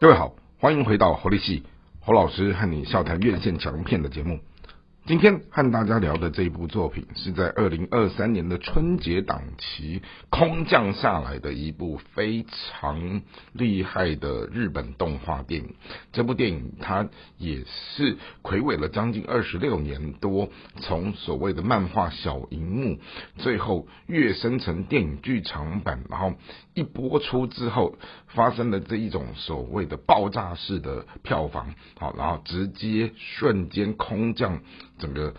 各位好，欢迎回到侯立系侯老师和你笑谈院线强片的节目。今天和大家聊的这一部作品，是在二零二三年的春节档期空降下来的一部非常厉害的日本动画电影。这部电影它也是魁伟了将近二十六年多，从所谓的漫画小荧幕，最后跃升成电影剧场版，然后一播出之后，发生了这一种所谓的爆炸式的票房，好，然后直接瞬间空降。整个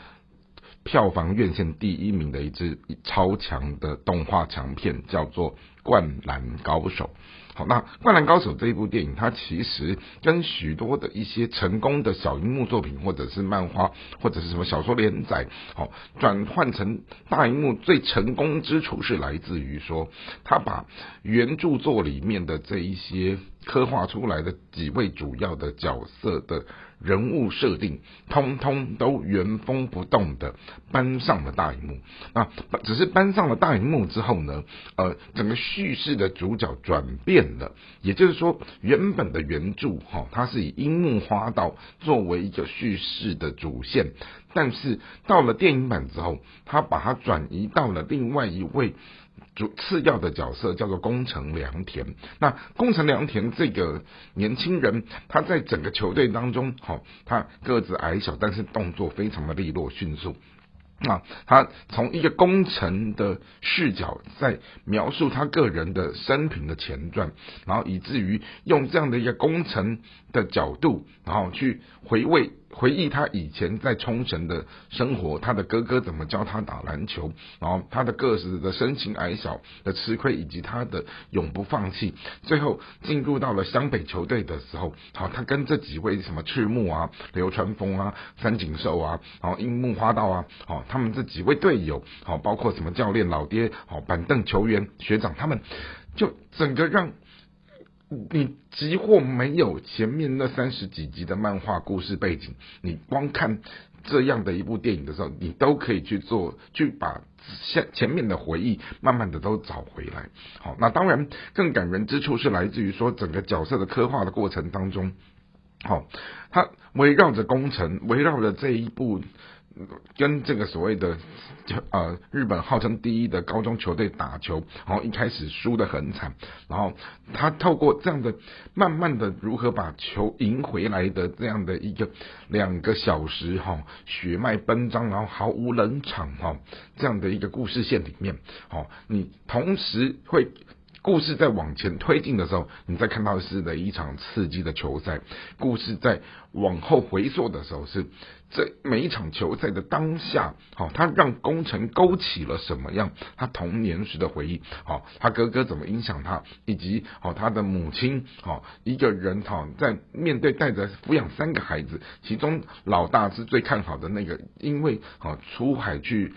票房院线第一名的一支超强的动画强片，叫做《灌篮高手》。好，那《灌篮高手》这一部电影，它其实跟许多的一些成功的小荧幕作品，或者是漫画，或者是什么小说连载，好转换成大荧幕最成功之处，是来自于说，他把原著作里面的这一些刻画出来的几位主要的角色的。人物设定通通都原封不动的搬上了大荧幕那，只是搬上了大荧幕之后呢，呃，整个叙事的主角转变了，也就是说，原本的原著哈，它是以樱木花道作为一个叙事的主线，但是到了电影版之后，他把它转移到了另外一位。主次要的角色叫做宫城良田。那宫城良田这个年轻人，他在整个球队当中，好，他个子矮小，但是动作非常的利落迅速。啊他从一个工程的视角在描述他个人的生平的前传，然后以至于用这样的一个工程的角度，然后去回味回忆他以前在冲绳的生活，他的哥哥怎么教他打篮球，然后他的个子的身形矮小的吃亏，以及他的永不放弃。最后进入到了湘北球队的时候，好，他跟这几位什么赤木啊、流川枫啊、三井寿啊，然后樱木花道啊，好。他们这几位队友，好，包括什么教练、老爹，好，板凳球员、学长，他们就整个让你几乎没有前面那三十几集的漫画故事背景，你光看这样的一部电影的时候，你都可以去做，去把前前面的回忆慢慢的都找回来。好，那当然更感人之处是来自于说整个角色的刻画的过程当中，好，它围绕着工程，围绕着这一部。跟这个所谓的呃日本号称第一的高中球队打球，然后一开始输的很惨，然后他透过这样的慢慢的如何把球赢回来的这样的一个两个小时哈血脉奔张，然后毫无冷场哈这样的一个故事线里面，好你同时会。故事在往前推进的时候，你再看到是的一场刺激的球赛；故事在往后回溯的时候，是这每一场球赛的当下，好，他让工程勾起了什么样他童年时的回忆？好，他哥哥怎么影响他，以及好他的母亲，好一个人，好在面对带着抚养三个孩子，其中老大是最看好的那个，因为好出海去。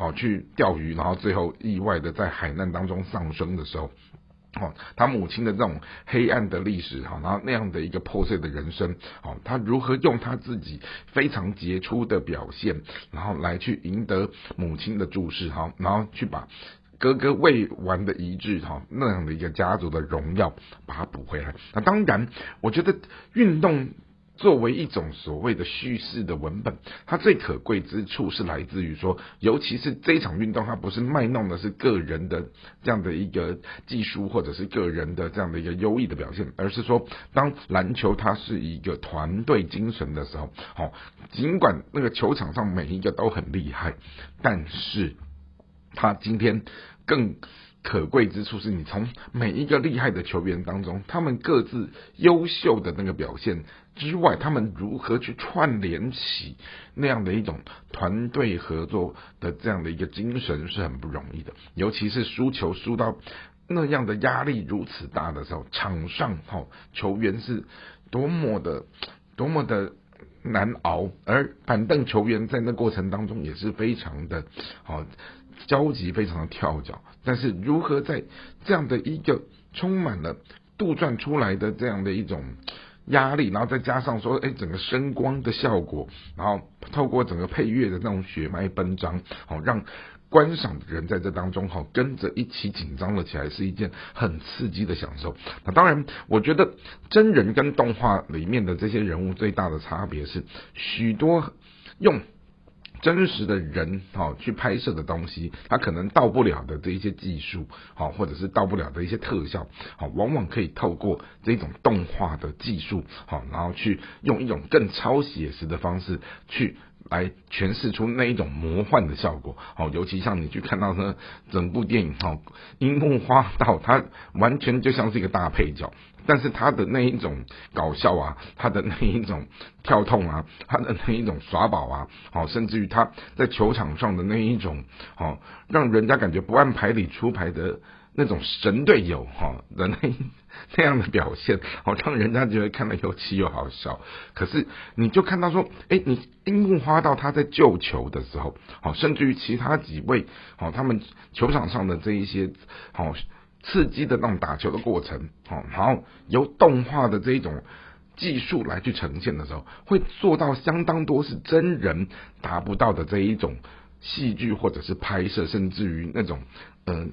哦，去钓鱼，然后最后意外的在海难当中丧生的时候，哦，他母亲的这种黑暗的历史，哈，然后那样的一个破碎的人生，哦，他如何用他自己非常杰出的表现，然后来去赢得母亲的注视，哈，然后去把哥哥未完的遗志，哈，那样的一个家族的荣耀把它补回来。那当然，我觉得运动。作为一种所谓的叙事的文本，它最可贵之处是来自于说，尤其是这场运动，它不是卖弄的是个人的这样的一个技术或者是个人的这样的一个优异的表现，而是说，当篮球它是一个团队精神的时候，好，尽管那个球场上每一个都很厉害，但是他今天更。可贵之处是你从每一个厉害的球员当中，他们各自优秀的那个表现之外，他们如何去串联起那样的一种团队合作的这样的一个精神是很不容易的。尤其是输球输到那样的压力如此大的时候，场上哈球员是多么的多么的难熬，而板凳球员在那过程当中也是非常的好。焦急，非常的跳脚，但是如何在这样的一个充满了杜撰出来的这样的一种压力，然后再加上说，哎，整个声光的效果，然后透过整个配乐的那种血脉奔张，好让观赏的人在这当中哈，跟着一起紧张了起来，是一件很刺激的享受。那当然，我觉得真人跟动画里面的这些人物最大的差别是，许多用。真实的人哈去拍摄的东西，他可能到不了的这一些技术，好或者是到不了的一些特效，好往往可以透过这种动画的技术，好然后去用一种更超写实的方式去来诠释出那一种魔幻的效果，好尤其像你去看到呢整部电影哈樱木花道，他完全就像是一个大配角。但是他的那一种搞笑啊，他的那一种跳痛啊，他的那一种耍宝啊，好，甚至于他在球场上的那一种，好，让人家感觉不按牌理出牌的那种神队友哈的那那样的表现，好，让人家觉得看了又气又好笑。可是你就看到说，哎，你樱木花道他在救球的时候，好，甚至于其他几位，好，他们球场上的这一些，好。刺激的那种打球的过程，哦，然后由动画的这一种技术来去呈现的时候，会做到相当多是真人达不到的这一种戏剧或者是拍摄，甚至于那种嗯。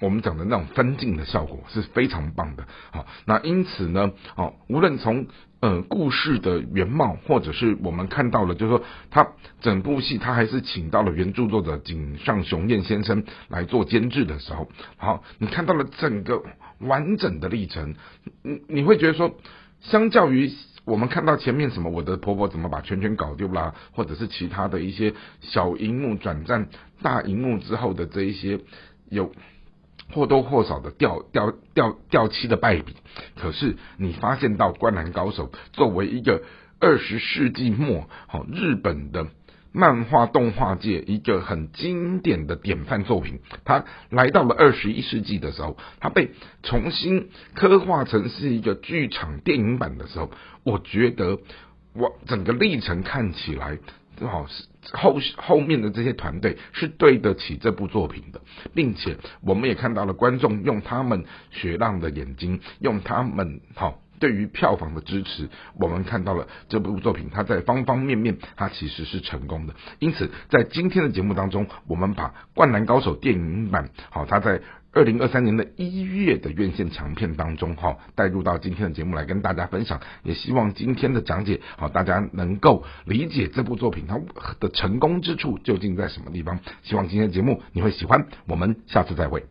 我们讲的那种分镜的效果是非常棒的，好，那因此呢，好，无论从呃故事的原貌，或者是我们看到了，就是说他整部戏他还是请到了原著作者井上雄彦先生来做监制的时候，好，你看到了整个完整的历程，你你会觉得说，相较于我们看到前面什么我的婆婆怎么把圈圈搞丢啦，或者是其他的一些小荧幕转战大荧幕之后的这一些有。或多或少的掉掉掉掉漆的败笔，可是你发现到《灌篮高手》作为一个二十世纪末好日本的漫画动画界一个很经典的典范作品，它来到了二十一世纪的时候，它被重新刻画成是一个剧场电影版的时候，我觉得我整个历程看起来。好，后后面的这些团队是对得起这部作品的，并且我们也看到了观众用他们雪浪的眼睛，用他们好对于票房的支持，我们看到了这部作品它在方方面面它其实是成功的。因此，在今天的节目当中，我们把《灌篮高手》电影版好，它在。二零二三年的一月的院线强片当中，哈，带入到今天的节目来跟大家分享，也希望今天的讲解，好，大家能够理解这部作品它的成功之处究竟在什么地方。希望今天的节目你会喜欢，我们下次再会。